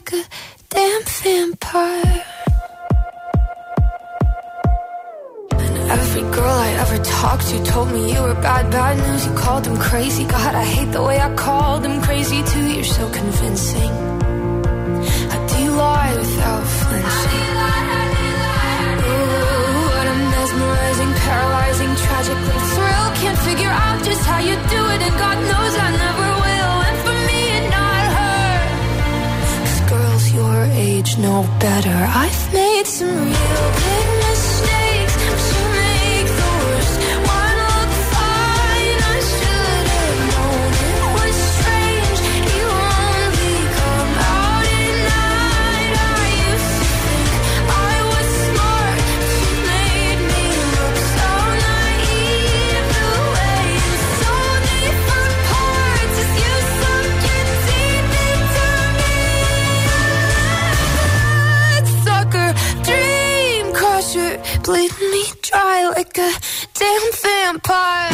like a damn vampire. And every girl I ever talked to told me you were bad, bad news. You called them crazy. God, I hate the way I called them crazy too. You're so convincing. Do lie without flinching? Ooh, what a mesmerizing, paralyzing, tragically thrill. Can't figure out just how you do it, and God knows I never age know better. I've made some real big Bye.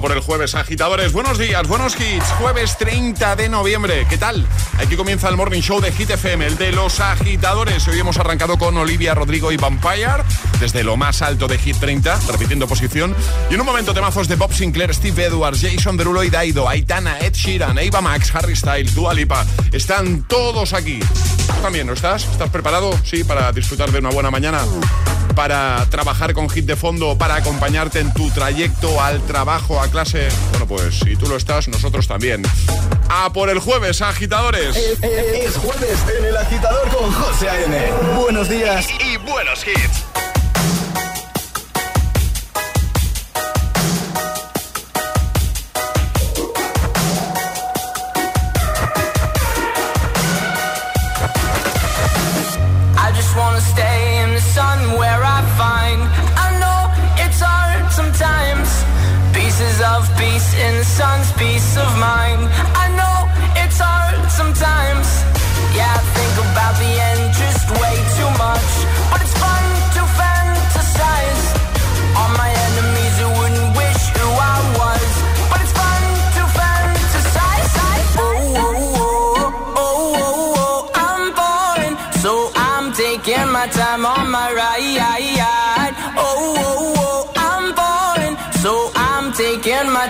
Por el jueves, agitadores. Buenos días, buenos hits. Jueves 30 de noviembre. ¿Qué tal? Aquí comienza el Morning Show de Hit FM, el de los agitadores. Hoy hemos arrancado con Olivia Rodrigo y Vampire, desde lo más alto de Hit 30, repitiendo posición. Y en un momento temazos de Bob Sinclair, Steve Edwards, Jason Derulo y Daido, Aitana, Ed Sheeran, Eva Max, Harry Styles, Dua Lipa. Están todos aquí. ¿Tú también no estás? ¿Estás preparado? Sí, para disfrutar de una buena mañana. Para trabajar con hit de fondo, para acompañarte en tu trayecto al trabajo, a clase. Bueno, pues si tú lo estás, nosotros también. A por el jueves, agitadores. Es, es jueves en el agitador con José A.M. Buenos días. Y, y buenos hits. sun's beating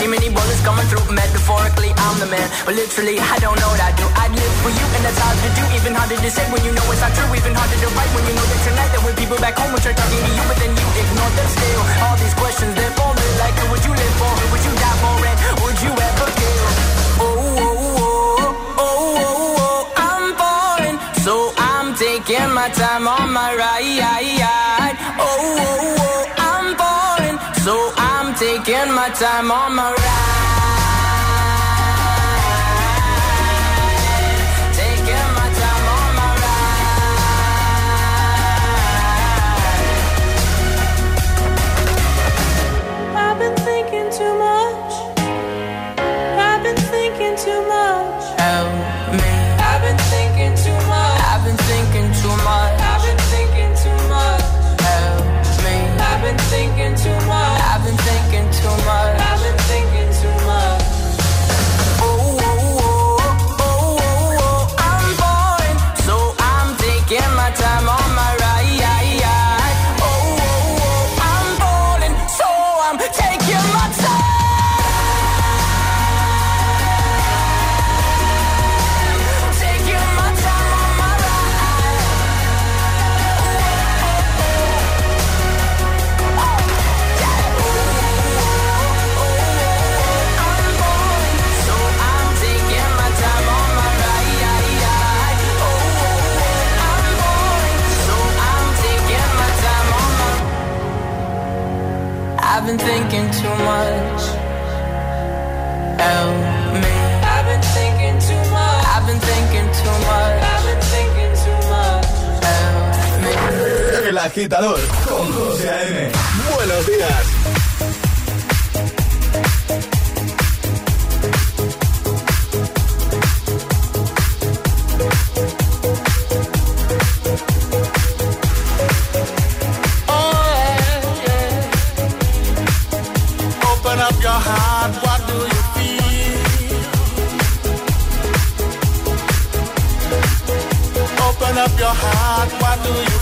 See many bullets coming through. Metaphorically, I'm the man. But literally, I don't know what I do. I'd live for you, and that's hard to do. Even harder to say when you know it's not true. Even harder to write when you know that tonight there were people back home which are talking to you, but then you ignore them still. All these questions, they're falling like who would you live for? Who would you die for? And would you ever kill? Oh, oh, oh, oh, oh, oh, I'm falling, so I'm taking my time on my ride. Taking my time on my ride. Thinking too much. Help me. I've been thinking too much. I've been thinking too much. I've been thinking too much. Help me. El agitador con José A.M. Buenos días. Your heart, what do you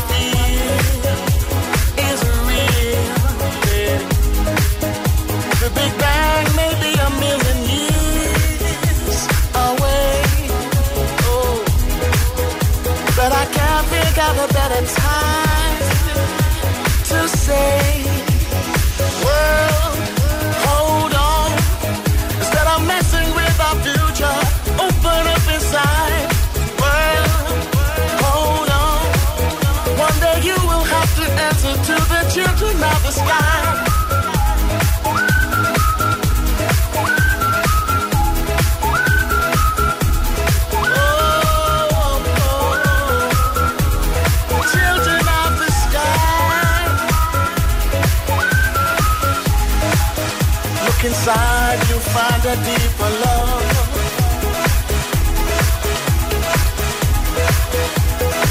a deeper love.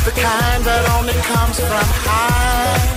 The kind that only comes from high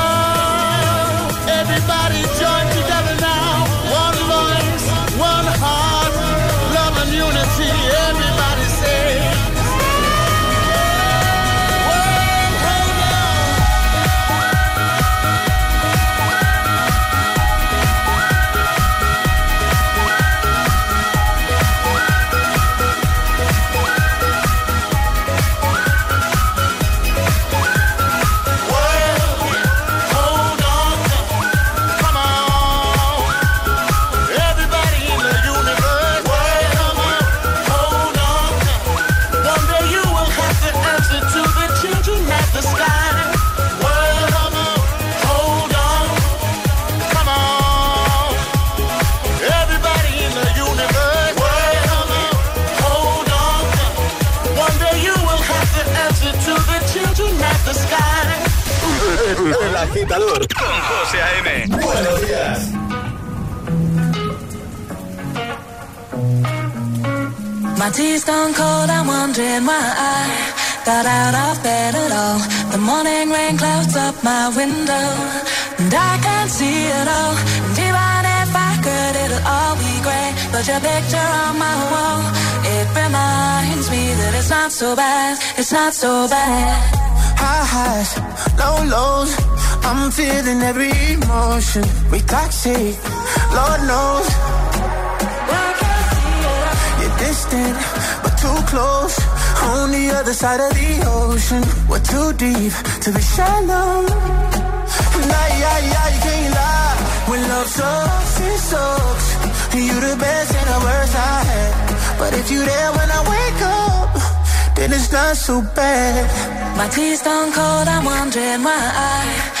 Agitador con José A.M. Buenos días. My tea's gone cold, I'm wondering why I got out of bed at all. The morning rain clouds up my window, and I can't see it all. And even if I could, it'll all be great. But your picture on my wall, it reminds me that it's not so bad, it's not so bad. High highs, low lows. I'm feeling every emotion. We toxic, Lord knows. I. You're distant, but too close. On the other side of the ocean. We're too deep to be shallow. Nah, yeah, yeah, you can't lie. When love sucks, it sucks. You're the best and the worst I had. But if you're there when I wake up, then it's not so bad. My tea's gone cold, I'm wondering why I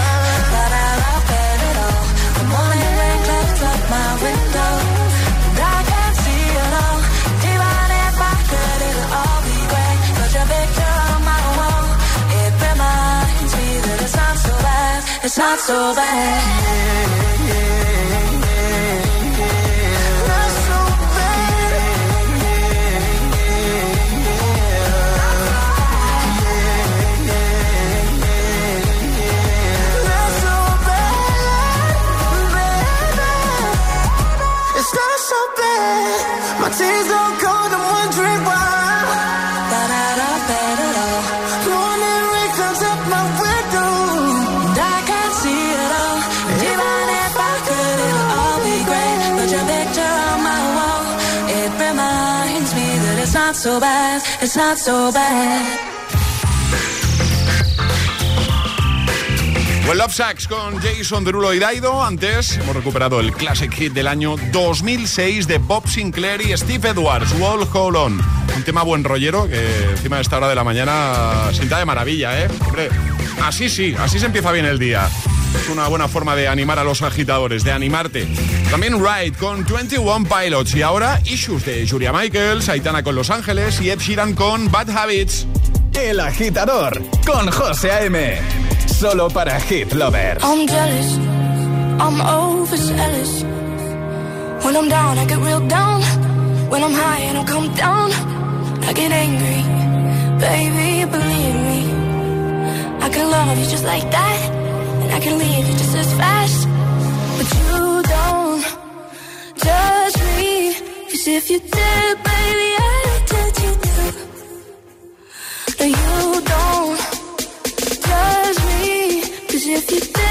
it's not so bad. Not it's not so bad. Well Love Sax con Jason Derulo y Daido. Antes hemos recuperado el classic hit del año 2006 de Bob Sinclair y Steve Edwards, Wall Hold On. Un tema buen rollero que encima de esta hora de la mañana sienta de maravilla, ¿eh? Hombre, así sí, así se empieza bien el día. Es una buena forma de animar a los agitadores, de animarte. También Ride con 21 Pilots y ahora Issues de Julia Michaels, Aitana con Los Ángeles y Ed Sheeran con Bad Habits. El agitador con José A.M. Solo para Hit Lovers. I'm jealous, I'm overzealous. When I'm down, I get real down. When I'm high, I don't come down. I get angry, baby, believe me. I can love you just like that, I can leave you just as fast. But you don't judge me, 'cause if you did, baby, I'd judge you too. No, you don't judge me, 'cause if you did,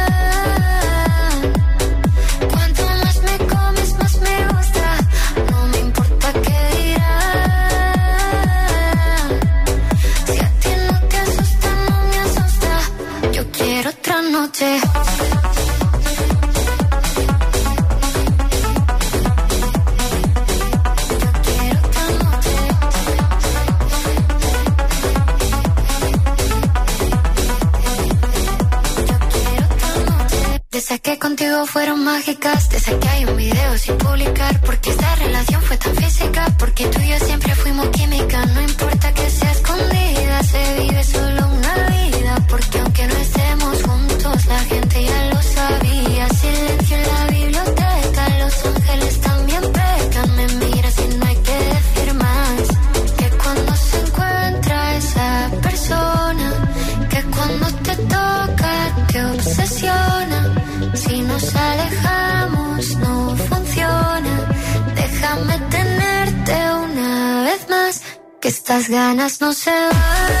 Mágicas. Te hay un video sin publicar. Porque que estas ganas no se van.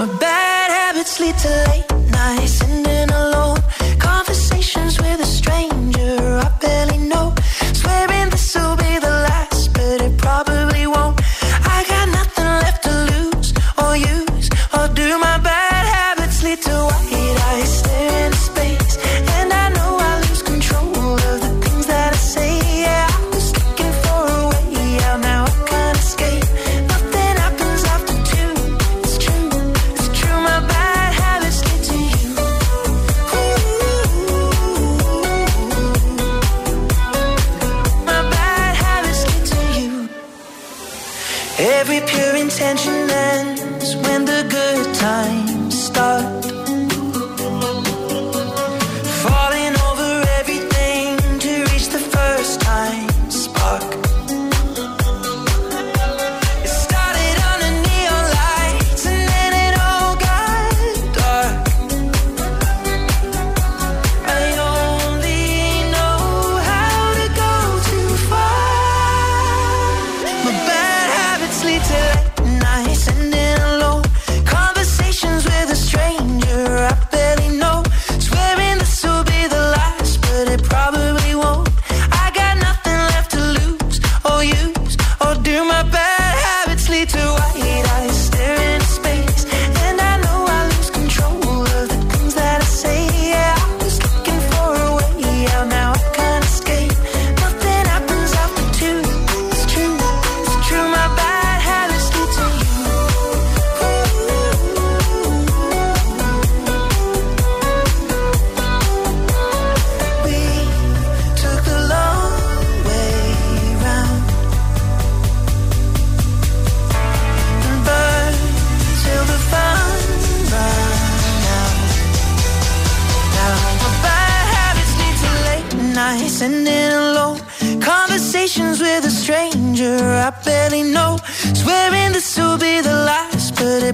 My bad habits lead to late nights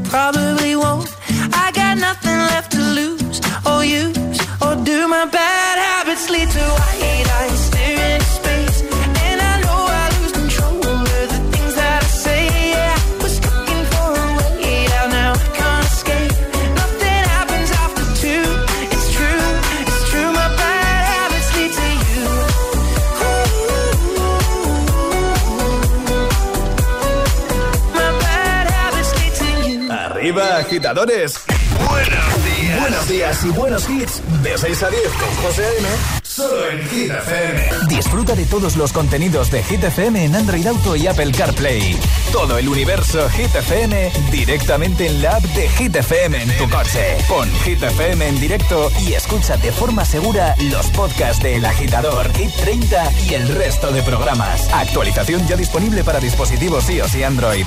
probably Buenos días. Buenos días y buenos hits. De 6 a 10 con José A.M. Solo en Hit FM. Disfruta de todos los contenidos de Hit FM en Android Auto y Apple CarPlay. Todo el universo Hit FM directamente en la app de Hit FM en tu coche. Pon Hit FM en directo y escucha de forma segura los podcasts de El Agitador, Hit 30 y el resto de programas. Actualización ya disponible para dispositivos iOS y Android.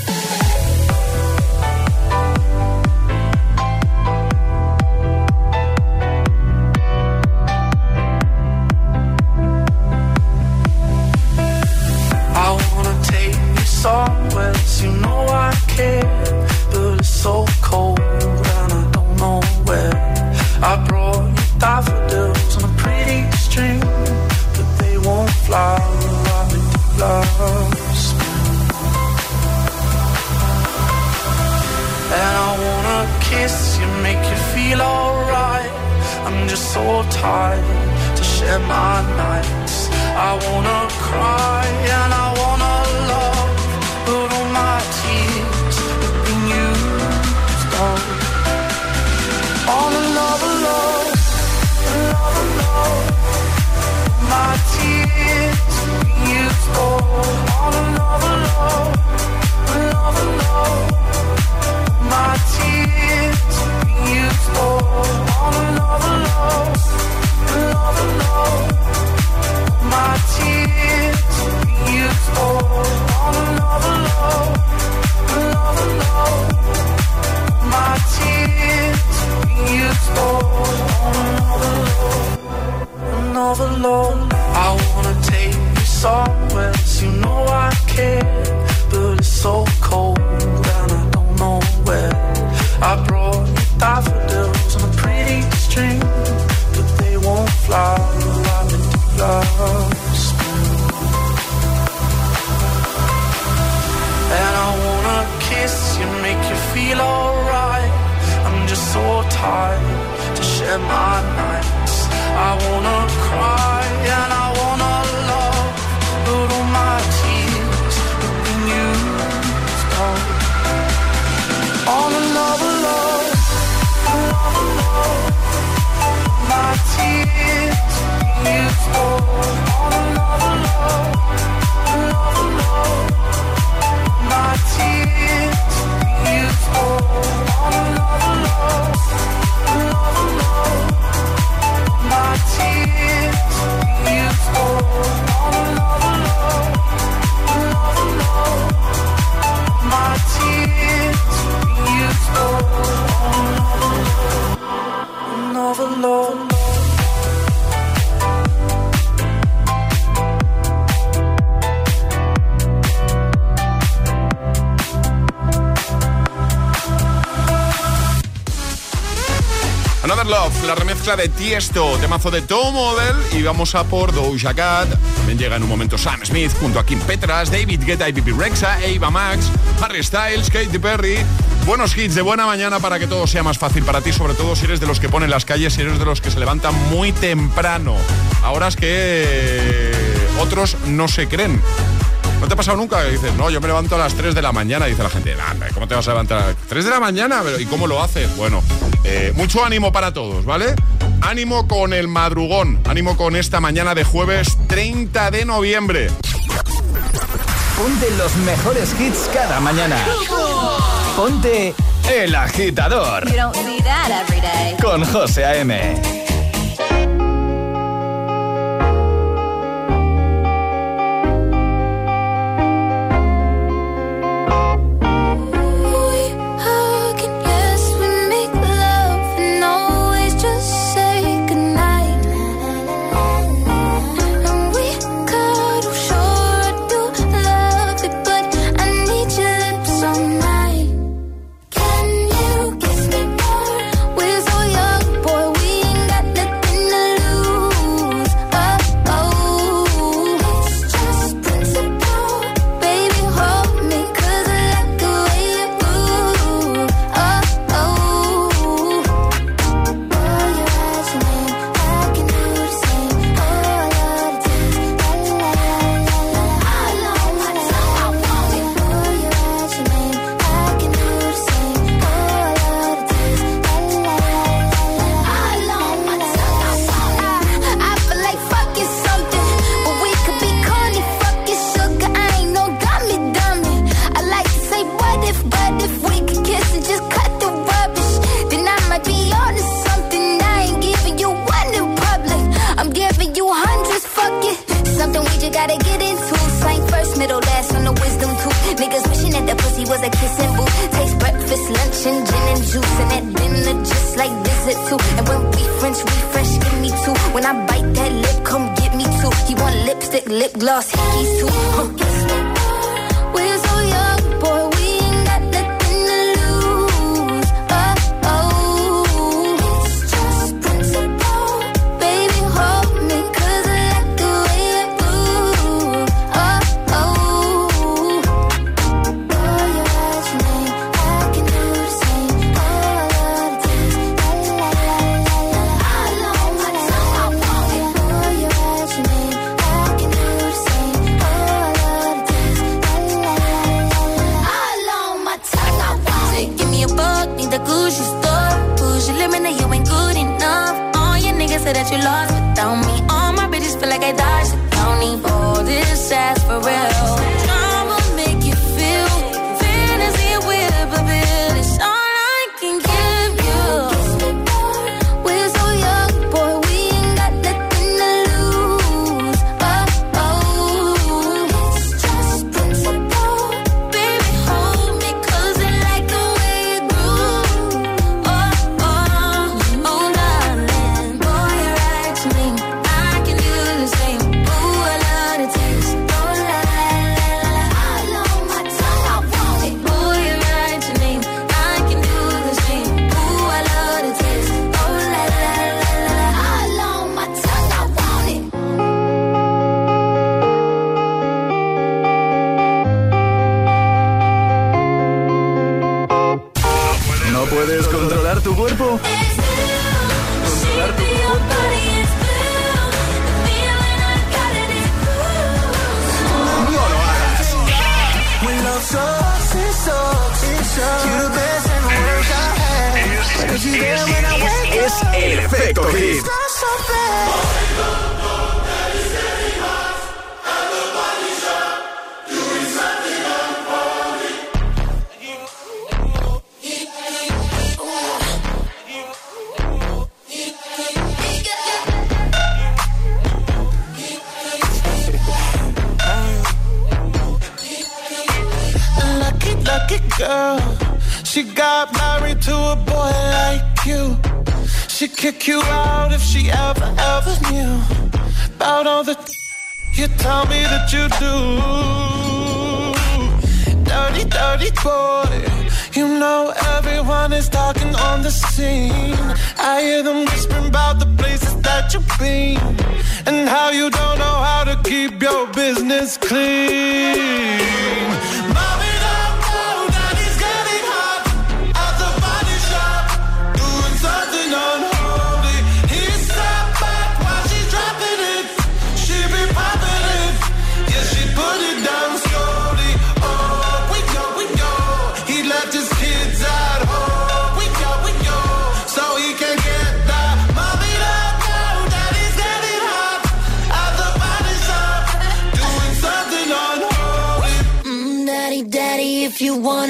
la de Tiesto, temazo de Tom Model y vamos a por Doja Cat. También llega en un momento Sam Smith junto a Kim Petras, David Guetta y Pipi Rexa, Eva Max, Harry Styles, Katy Perry. Buenos hits de buena mañana para que todo sea más fácil para ti, sobre todo si eres de los que ponen las calles, si eres de los que se levantan muy temprano. Ahora es que otros no se creen. ¿No te ha pasado nunca? Dices, no, yo me levanto a las 3 de la mañana. Dice la gente, "Nah, ¿cómo te vas a levantar a las 3 de la mañana? ¿Y cómo lo haces? Bueno, eh, mucho ánimo para todos, ¿vale? Ánimo con el madrugón. Ánimo con esta mañana de jueves 30 de noviembre. Ponte los mejores hits cada mañana. Ponte El Agitador You don't see that every day. con José A.M. you been and how you don't know how to keep your business clean.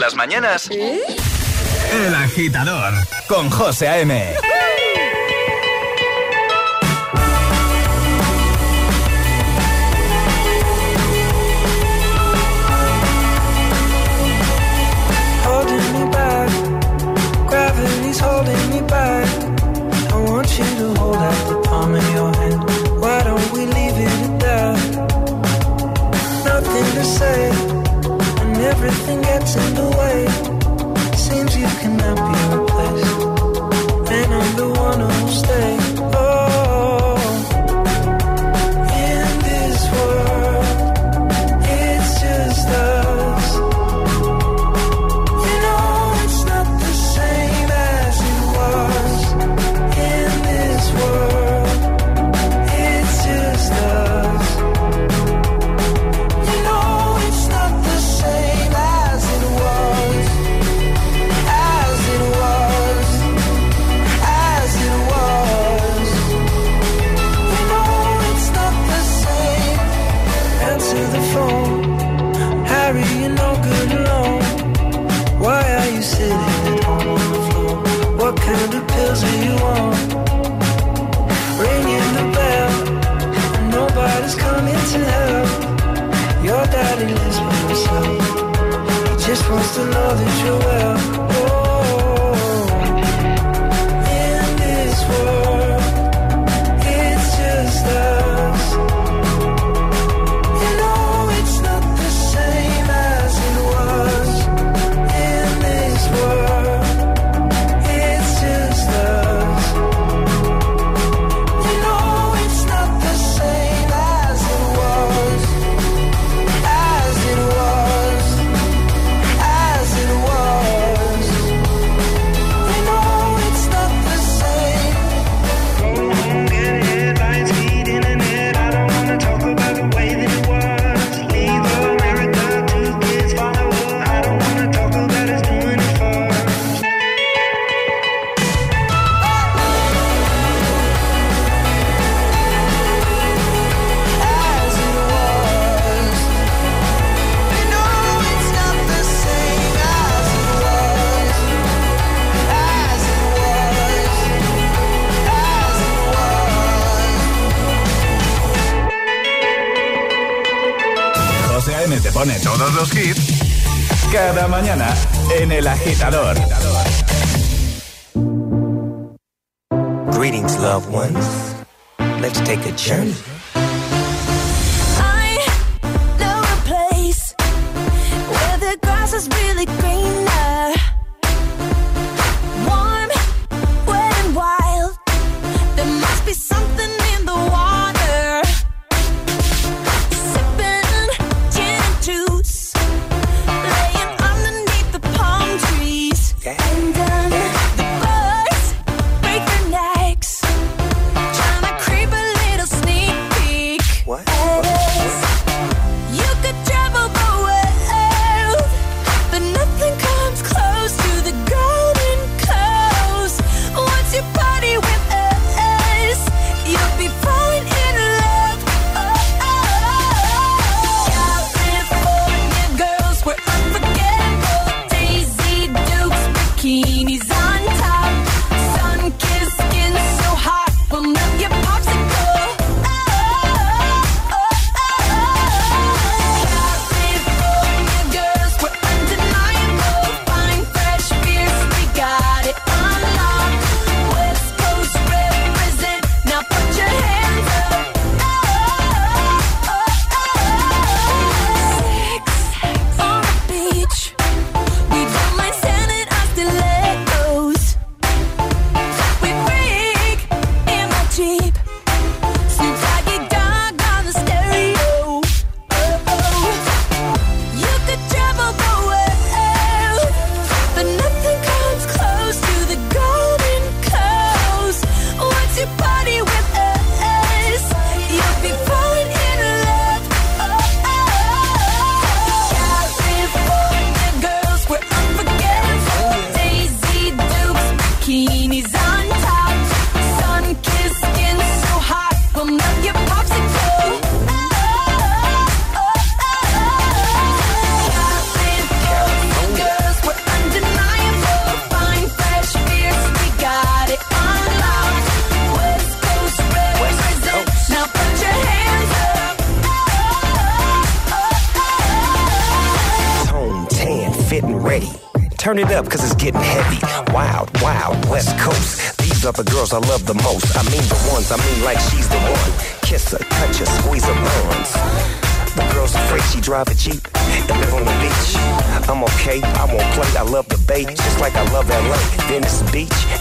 las mañanas. ¿Eh? El agitador con José A.M. everything gets. champion.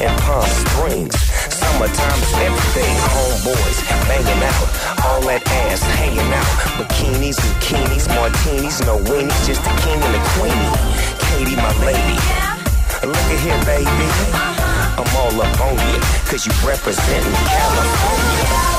and Palm Springs. Summertime is everything. Homeboys banging out, all that ass hanging out. Bikinis, bikinis, martinis, no weenies, just the king and the queenie. Katie, my lady. Look at here, baby. I'm all up on you, cause you represent California.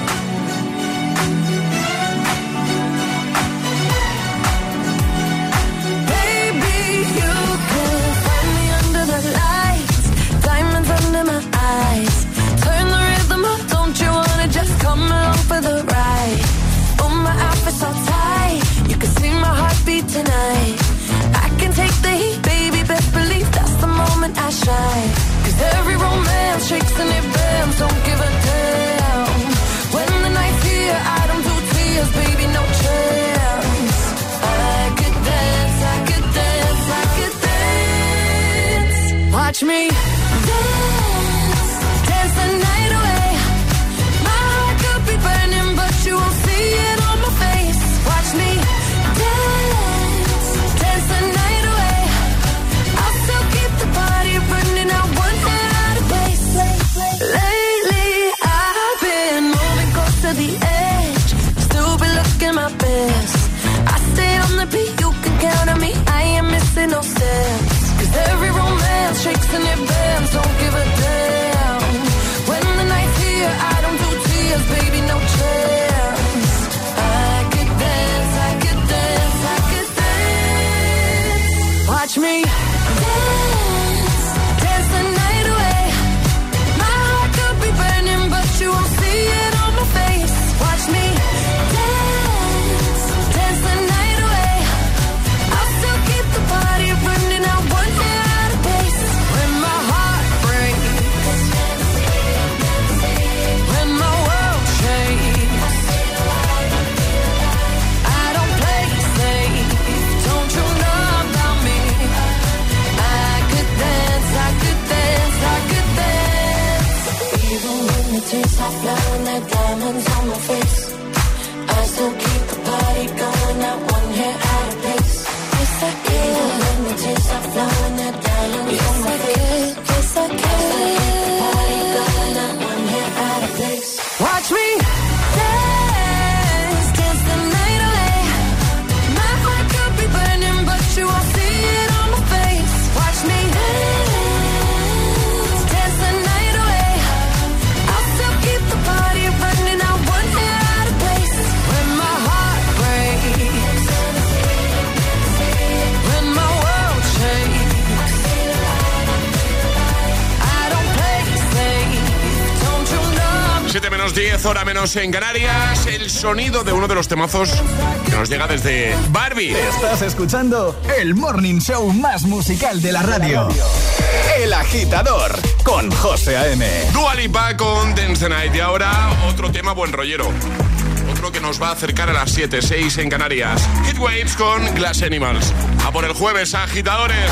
Menos en Canarias. El sonido de uno de los temazos que nos llega desde Barbie. Estás escuchando el morning show más musical de la radio. El agitador con José A.M. Dua Lipa con Dance the Night. Y ahora otro tema buen rollero. Otro que nos va a acercar a las 7, 6 en Canarias. Hit Waves con Glass Animals. A por el jueves, agitadores.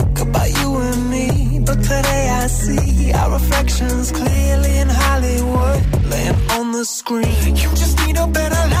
But today I see our reflections clearly in Hollywood, laying on the screen. You just need a better life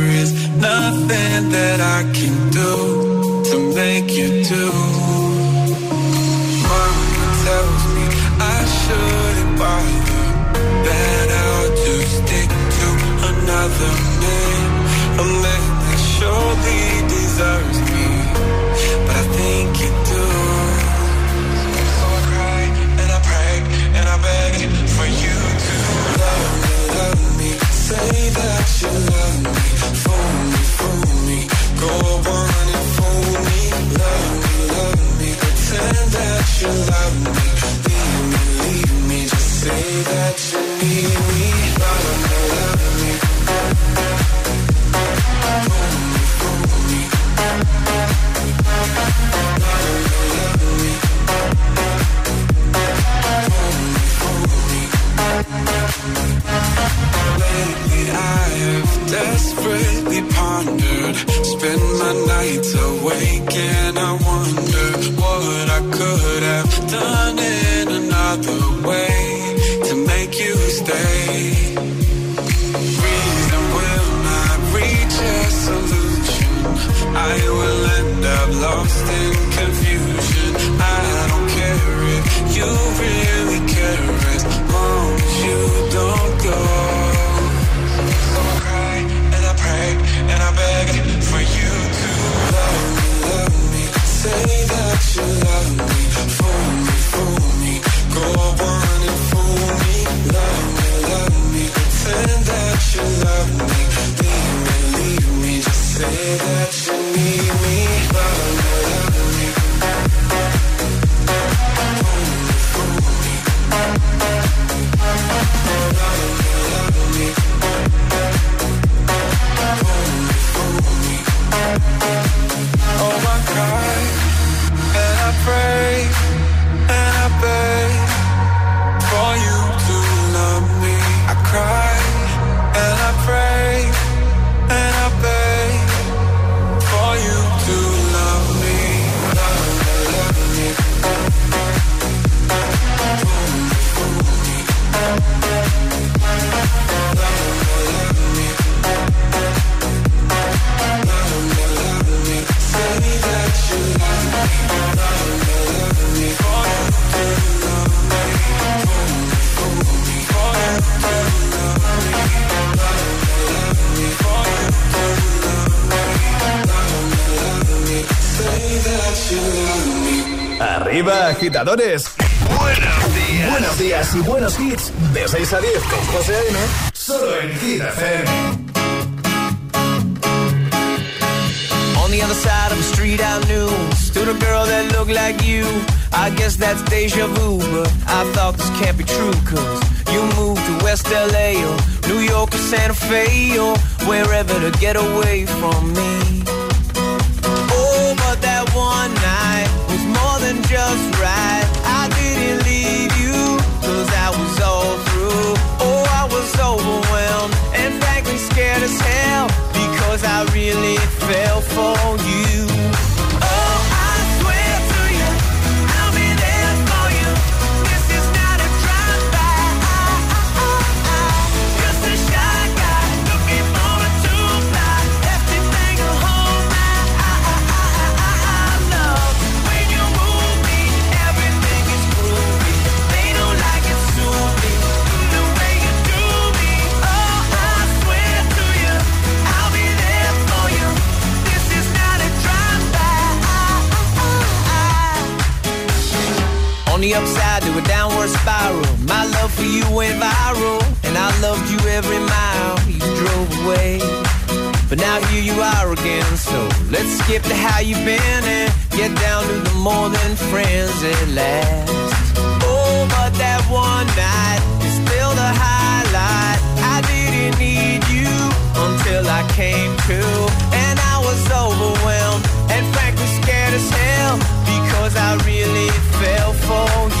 nothing that I can do to make you do. agitadores. Buenos días. Buenos días y buenos hits. De 6 a 10 con José A.M. Solo en Hit FM. On the other side of the street I knew Stood a girl that looked like you I guess that's deja vu But I thought this can't be true Cause you moved to West L.A. Or New York or Santa Fe Or wherever to get away from me for you went viral, and I loved you every mile you drove away. But now here you are again, so let's skip to how you've been and get down to the more than friends at last. Oh, but that one night is still the highlight. I didn't need you until I came to, and I was overwhelmed and frankly scared as hell because I really fell for you.